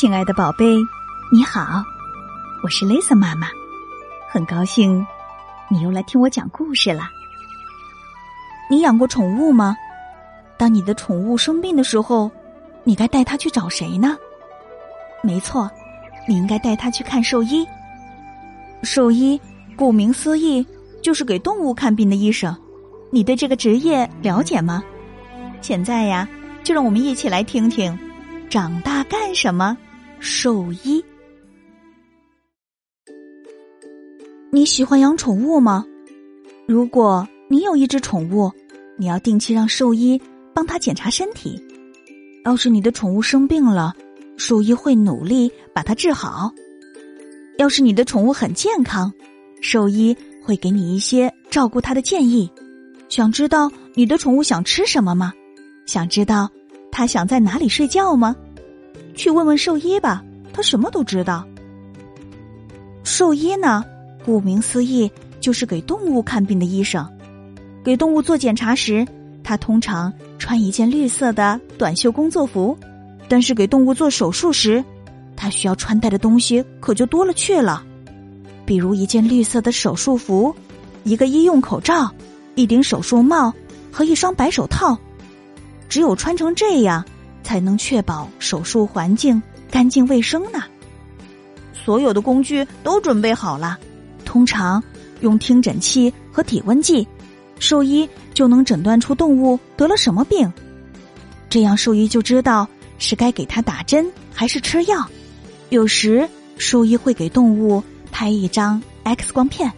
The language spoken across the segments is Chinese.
亲爱的宝贝，你好，我是 Lisa 妈妈，很高兴你又来听我讲故事了。你养过宠物吗？当你的宠物生病的时候，你该带它去找谁呢？没错，你应该带它去看兽医。兽医顾名思义就是给动物看病的医生。你对这个职业了解吗？现在呀，就让我们一起来听听，长大干什么？兽医。你喜欢养宠物吗？如果你有一只宠物，你要定期让兽医帮它检查身体。要是你的宠物生病了，兽医会努力把它治好。要是你的宠物很健康，兽医会给你一些照顾它的建议。想知道你的宠物想吃什么吗？想知道它想在哪里睡觉吗？去问问兽医吧，他什么都知道。兽医呢，顾名思义就是给动物看病的医生。给动物做检查时，他通常穿一件绿色的短袖工作服；但是给动物做手术时，他需要穿戴的东西可就多了去了，比如一件绿色的手术服，一个医用口罩，一顶手术帽和一双白手套。只有穿成这样。才能确保手术环境干净卫生呢。所有的工具都准备好了，通常用听诊器和体温计，兽医就能诊断出动物得了什么病。这样兽医就知道是该给它打针还是吃药。有时兽医会给动物拍一张 X 光片，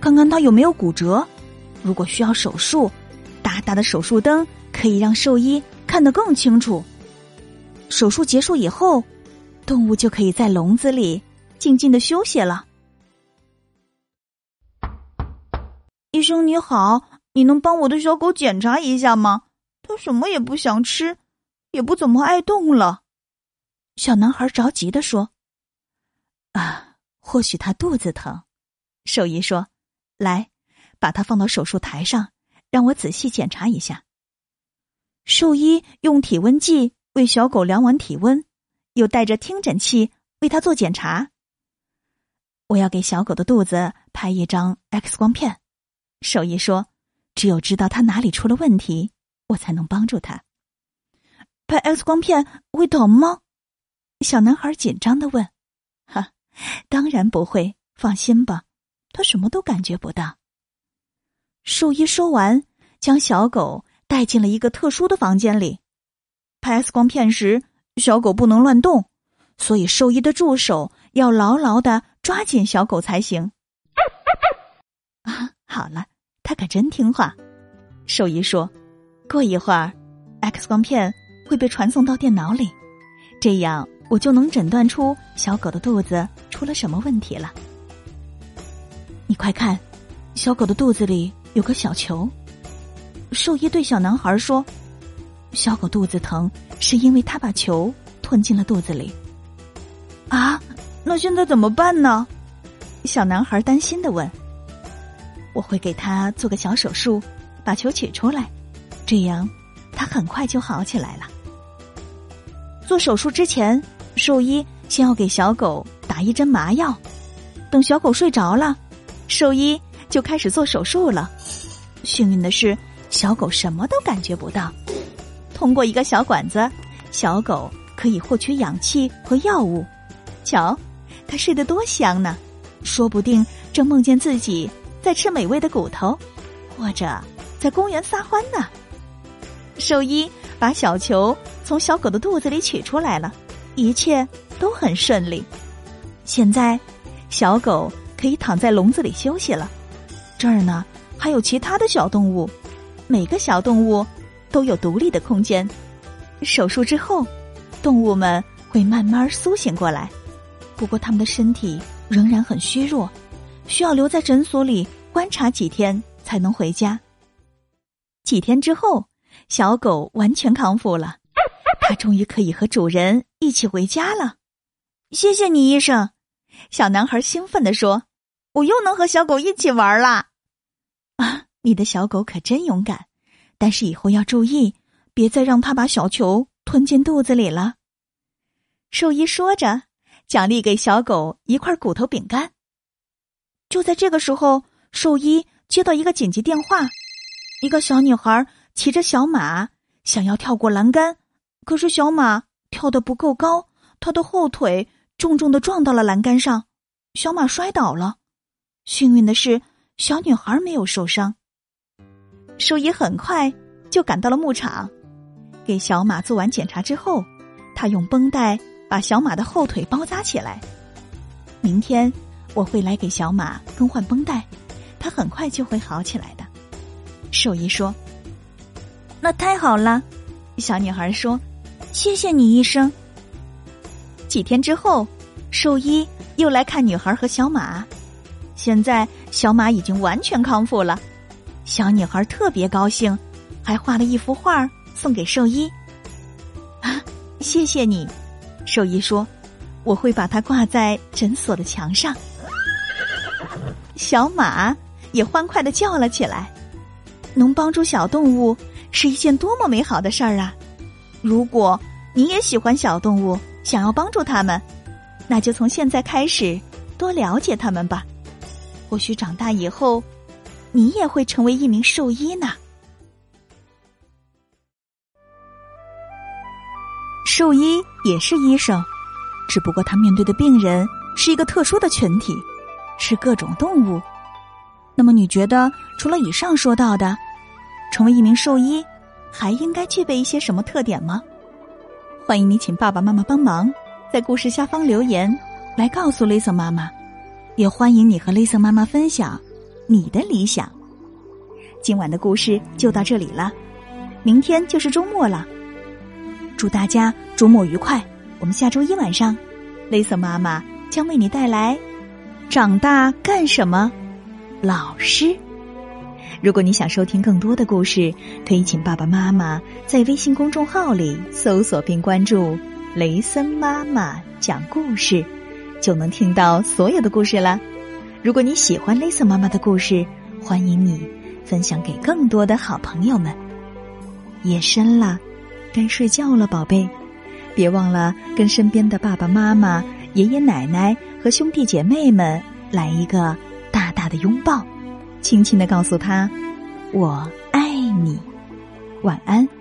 看看它有没有骨折。如果需要手术，大大的手术灯可以让兽医。看得更清楚。手术结束以后，动物就可以在笼子里静静的休息了。医生你好，你能帮我的小狗检查一下吗？它什么也不想吃，也不怎么爱动了。小男孩着急的说：“啊，或许他肚子疼。”兽医说：“来，把它放到手术台上，让我仔细检查一下。”兽医用体温计为小狗量完体温，又带着听诊器为它做检查。我要给小狗的肚子拍一张 X 光片。兽医说：“只有知道它哪里出了问题，我才能帮助它。”拍 X 光片会疼吗？小男孩紧张的问。“哈，当然不会，放心吧，他什么都感觉不到。”兽医说完，将小狗。带进了一个特殊的房间里，拍 X 光片时，小狗不能乱动，所以兽医的助手要牢牢的抓紧小狗才行。啊，好了，它可真听话。兽医说：“过一会儿，X 光片会被传送到电脑里，这样我就能诊断出小狗的肚子出了什么问题了。”你快看，小狗的肚子里有个小球。兽医对小男孩说：“小狗肚子疼，是因为它把球吞进了肚子里。”啊，那现在怎么办呢？小男孩担心的问。“我会给他做个小手术，把球取出来，这样他很快就好起来了。”做手术之前，兽医先要给小狗打一针麻药，等小狗睡着了，兽医就开始做手术了。幸运的是。小狗什么都感觉不到，通过一个小管子，小狗可以获取氧气和药物。瞧，它睡得多香呢！说不定正梦见自己在吃美味的骨头，或者在公园撒欢呢。兽医把小球从小狗的肚子里取出来了，一切都很顺利。现在，小狗可以躺在笼子里休息了。这儿呢，还有其他的小动物。每个小动物都有独立的空间。手术之后，动物们会慢慢苏醒过来，不过它们的身体仍然很虚弱，需要留在诊所里观察几天才能回家。几天之后，小狗完全康复了，它终于可以和主人一起回家了。谢谢你，医生！小男孩兴奋地说：“我又能和小狗一起玩啦！”你的小狗可真勇敢，但是以后要注意，别再让它把小球吞进肚子里了。兽医说着，奖励给小狗一块骨头饼干。就在这个时候，兽医接到一个紧急电话：一个小女孩骑着小马，想要跳过栏杆，可是小马跳得不够高，她的后腿重重的撞到了栏杆上，小马摔倒了。幸运的是，小女孩没有受伤。兽医很快就赶到了牧场，给小马做完检查之后，他用绷带把小马的后腿包扎起来。明天我会来给小马更换绷带，它很快就会好起来的。兽医说：“那太好了。”小女孩说：“谢谢你，医生。”几天之后，兽医又来看女孩和小马，现在小马已经完全康复了。小女孩特别高兴，还画了一幅画送给兽医。啊，谢谢你，兽医说：“我会把它挂在诊所的墙上。”小马也欢快的叫了起来。能帮助小动物是一件多么美好的事儿啊！如果你也喜欢小动物，想要帮助他们，那就从现在开始多了解他们吧。或许长大以后。你也会成为一名兽医呢。兽医也是医生，只不过他面对的病人是一个特殊的群体，是各种动物。那么，你觉得除了以上说到的，成为一名兽医还应该具备一些什么特点吗？欢迎你请爸爸妈妈帮忙，在故事下方留言来告诉 Lisa 妈妈，也欢迎你和 Lisa 妈妈分享。你的理想。今晚的故事就到这里了，明天就是周末了。祝大家周末愉快！我们下周一晚上，雷瑟妈妈将为你带来《长大干什么》老师。如果你想收听更多的故事，可以请爸爸妈妈在微信公众号里搜索并关注“雷森妈妈讲故事”，就能听到所有的故事了。如果你喜欢 Lisa 妈妈的故事，欢迎你分享给更多的好朋友们。夜深了，该睡觉了，宝贝，别忘了跟身边的爸爸妈妈、爷爷奶奶和兄弟姐妹们来一个大大的拥抱，轻轻的告诉他：“我爱你。”晚安。